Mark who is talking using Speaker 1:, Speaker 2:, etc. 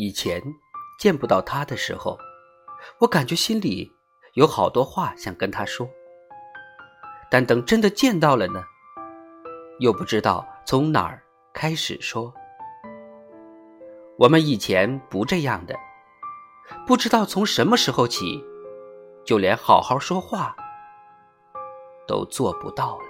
Speaker 1: 以前见不到他的时候我感觉心里有好多话想跟他说。但等真的见到了呢又不知道从哪儿开始说。我们以前不这样的不知道从什么时候起就连好好说话都做不到了。